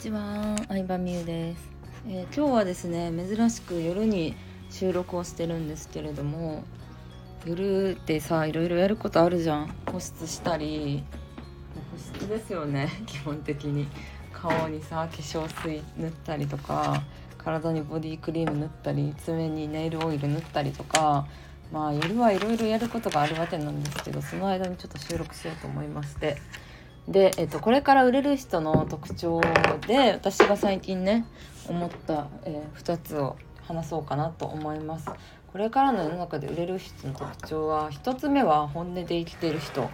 ちは、相葉美優です、えー今日はですね珍しく夜に収録をしてるんですけれども夜ってさいろいろやることあるじゃん。保湿したり。保湿ですよね 基本的に。顔にさ化粧水塗ったりとか体にボディクリーム塗ったり爪にネイルオイル塗ったりとかまあ夜はいろいろやることがあるわけなんですけどその間にちょっと収録しようと思いましてで、えっと、これから売れる人の特徴で私が最近ね思った、え2つを話そうかなと思います。これからの世の中で売れる人の特徴は1つ目は本音で生きてる人、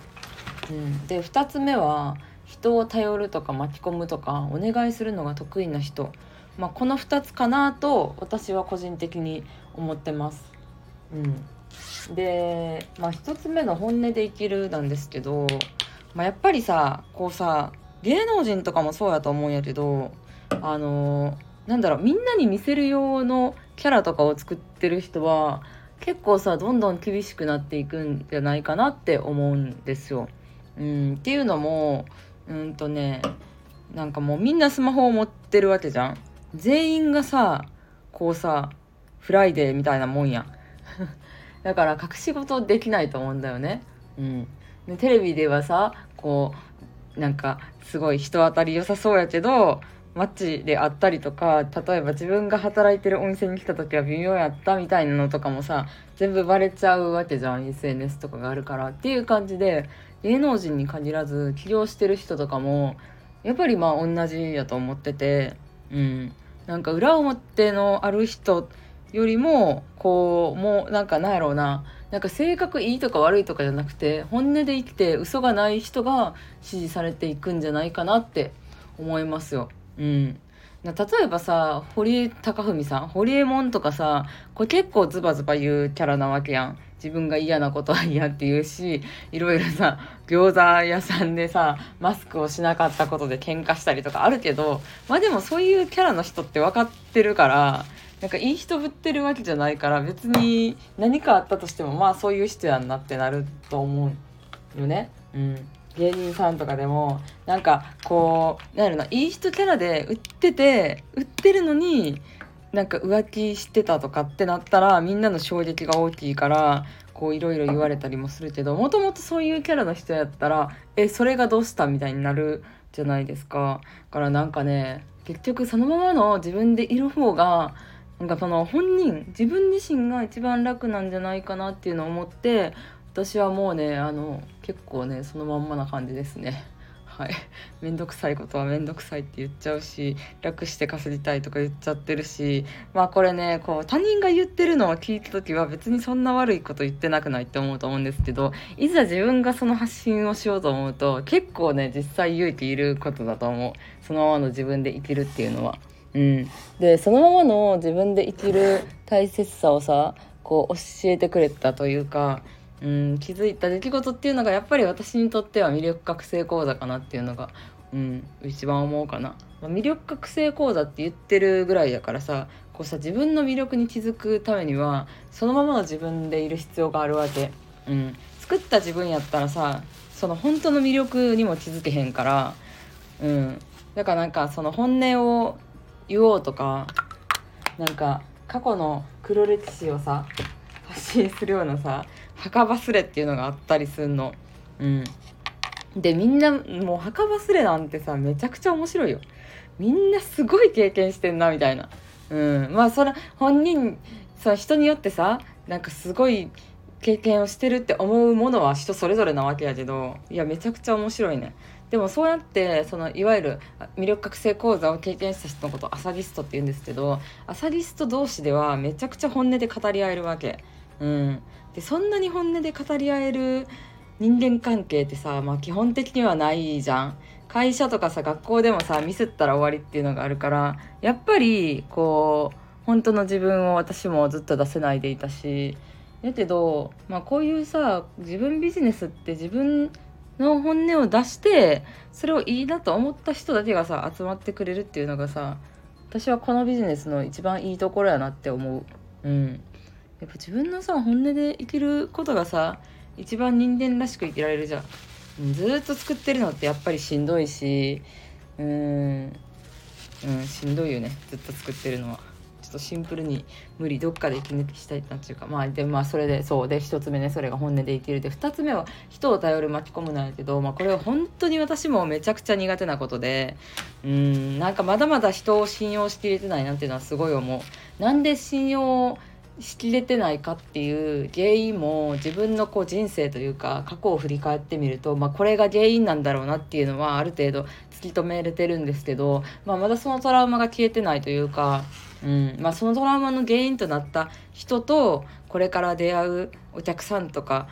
うん、で2つ目は人を頼るとか巻き込むとかお願いするのが得意な人、まあ、この2つかなと私は個人的に思ってます。うん、で、まあ、1つ目の「本音で生きる」なんですけど、まあ、やっぱりさこうさ芸能人とかもそうやと思うんやけどあのーなんだろうみんなに見せる用のキャラとかを作ってる人は結構さどんどん厳しくなっていくんじゃないかなって思うんですよ。うん、っていうのもうんとねなんかもうみんなスマホを持ってるわけじゃん。全員がさこうさフライデーみたいなもんや。だから隠し事できないと思うんだよね。うん、でテレビではさこうなんかすごい人当たり良さそうやけどマッチであったりとか例えば自分が働いてるお店に来た時は微妙やったみたいなのとかもさ全部バレちゃうわけじゃん SNS とかがあるからっていう感じで芸能人に限らず起業してる人とかもやっぱりまあ同じやと思っててうん。なんか裏表のある人よりもこうもうなんかなんやろうななんか性格いいとか悪いとかじゃなくて本音で生きて嘘がない人が支持されていくんじゃないかなって思いますよ。うん、例えばさ堀江貴文さん堀江門とかさこれ結構ズバズバ言うキャラなわけやん自分が嫌なことは嫌って言うしいろいろさ餃子屋さんでさマスクをしなかったことで喧嘩したりとかあるけどまあでもそういうキャラの人って分かってるからなんかいい人ぶってるわけじゃないから別に何かあったとしてもまあそういう人やんなってなると思うよね。うん芸人さんとかでもなんかこうなんやろないい人キャラで売ってて売ってるのになんか浮気してたとかってなったらみんなの衝撃が大きいからこういろいろ言われたりもするけどもともとそういうキャラの人やったらえそれがどうしたみたいになるじゃないですかだからなんかね結局そのままの自分でいる方がなんかその本人自分自身が一番楽なんじゃないかなっていうのを思って私はもうねあの結構ねそのまんまな感じですね。はい。めんどくさいことはめんどくさいって言っちゃうし楽して稼ぎたいとか言っちゃってるしまあこれねこう他人が言ってるのを聞いた時は別にそんな悪いこと言ってなくないって思うと思うんですけどいざ自分がその発信をしようと思うと結構ね実際勇気いることだと思う。そのままの自分で生きるっていうのは。うん、でそのままの自分で生きる大切さをさこう教えてくれたというか、うん、気づいた出来事っていうのがやっぱり私にとっては魅力覚醒講座かなっていうのが、うん、一番思うかな、ま魅力覚醒講座って言ってるぐらいだからさこうさ自分の魅力に気づくためにはそのままの自分でいる必要があるわけ、うん、作った自分やったらさその本当の魅力にも気づけへんから、うん、だからなんかその本音を言おうとかなんか過去の黒歴史をさ発信するようなさ墓忘れっていうのがあったりするの。うん、でみんなもう墓忘れなんてさめちゃくちゃ面白いよ。みんなすごい経験してんなみたいな。うん、まあそれ本人さ人によってさなんかすごい経験をしてるって思うものは人それぞれなわけやけどいやめちゃくちゃ面白いね。でもそうやってそのいわゆる魅力覚醒講座を経験した人のことをアサギストって言うんですけどアサギスト同士ではめちゃくちゃ本音で語り合えるわけ。うん、でそんなに本音で語り合える人間関係ってさ、まあ、基本的にはないじゃん。会社とかさ学校でもさミスったら終わりっていうのがあるからやっぱりこう本当の自分を私もずっと出せないでいたしだけど、まあ、こういうさ自分ビジネスって自分の本音を出してそれをいいなと思った人だけがさ集まってくれるっていうのがさ私はこのビジネスの一番いいところやなって思う。うん、やっぱ自分のさ本音で生きることがさ一番人間らしく生きられるじゃん。ずーっと作ってるのってやっぱりしんどいしうんうんしんどいよねずっと作ってるのは。ちょっとシンプルに無理どっかで息抜きしたいなっていうかまあでまあそれでそうで1つ目ねそれが本音で生きるで2つ目は人を頼る巻き込むなんやけど、まあ、これは本当に私もめちゃくちゃ苦手なことでうんなんかまだまだ人を信用しきれてないなっていうのはすごい思う。なんで信用しきれてないかっていう原因も自分のこう人生というか過去を振り返ってみると、まあ、これが原因なんだろうなっていうのはある程度突き止めれてるんですけど、まあ、まだそのトラウマが消えてないというか、うんまあ、そのトラウマの原因となった人とこれから出会うお客さんとか、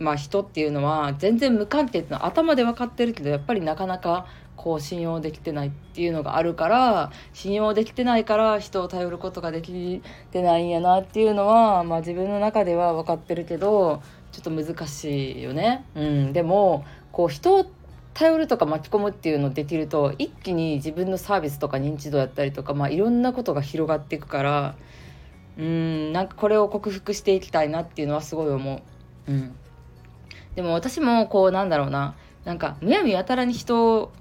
まあ、人っていうのは全然無関係っていうのは頭で分かってるけどやっぱりなかなかこう信用できてないっていうのがあるから信用できてないから人を頼ることができてないんやなっていうのは、まあ、自分の中では分かってるけどちょっと難しいよね。うん、でもこう人を頼るとか巻き込むっていうのできると一気に自分のサービスとか認知度やったりとか、まあ、いろんなことが広がっていくからうんなんかこれを克服していきたいなっていうのはすごい思う。うん、でも私もこうなんだろうななんかむやみやたらに人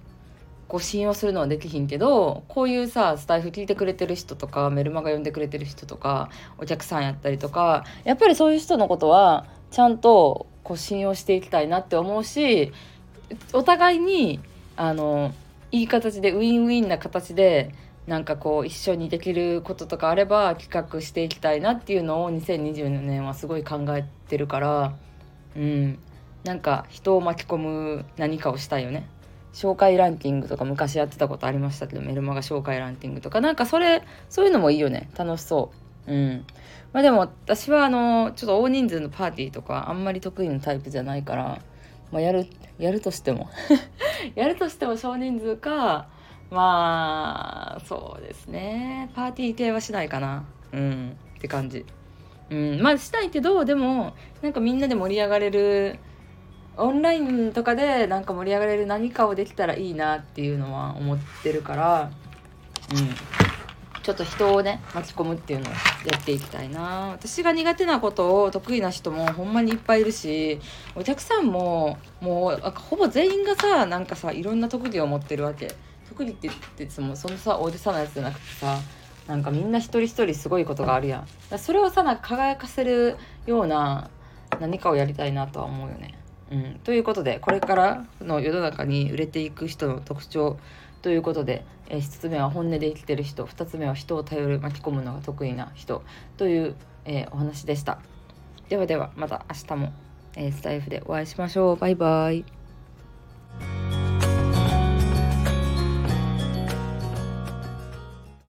こう信用するのはできひんけどこういうさスタイフ聞いてくれてる人とかメルマガ読んでくれてる人とかお客さんやったりとかやっぱりそういう人のことはちゃんとこう信用していきたいなって思うしお互いにあのいい形でウィンウィンな形でなんかこう一緒にできることとかあれば企画していきたいなっていうのを2020年はすごい考えてるからうんなんか人を巻き込む何かをしたいよね。紹介ランキングとか昔やってたことありましたけどメルマガ紹介ランキングとか。なんかそれそういうのもいいよね。楽しそう。うん。まあでも私はあのちょっと大人数のパーティーとかあんまり得意なタイプじゃないからまあやるやるとしても。やるとしても少人数かまあそうですね。パーティー系はしないかな。うん。って感じ。うん。まあしたいけどでもなんかみんなで盛り上がれるオンラインとかでなんか盛り上がれる何かをできたらいいなっていうのは思ってるからうん。ちょっと人をね巻き込むっていうのをやっていきたいな。私が苦手なことを得意な人もほんまにいっぱいいるしお客さんももうほぼ全員がさなんかさいろんな特技を持ってるわけ。特技って言っててもそのさ大げさなやつじゃなくてさなんかみんな一人一人すごいことがあるやん。それをさなんか輝かせるような何かをやりたいなとは思うよね。うん、ということでこれからの世の中に売れていく人の特徴ということで、えー、1つ目は本音で生きてる人2つ目は人を頼る巻き込むのが得意な人という、えー、お話でした。ではではまた明日も、えー、スタイフでお会いしましょう。バイバイ。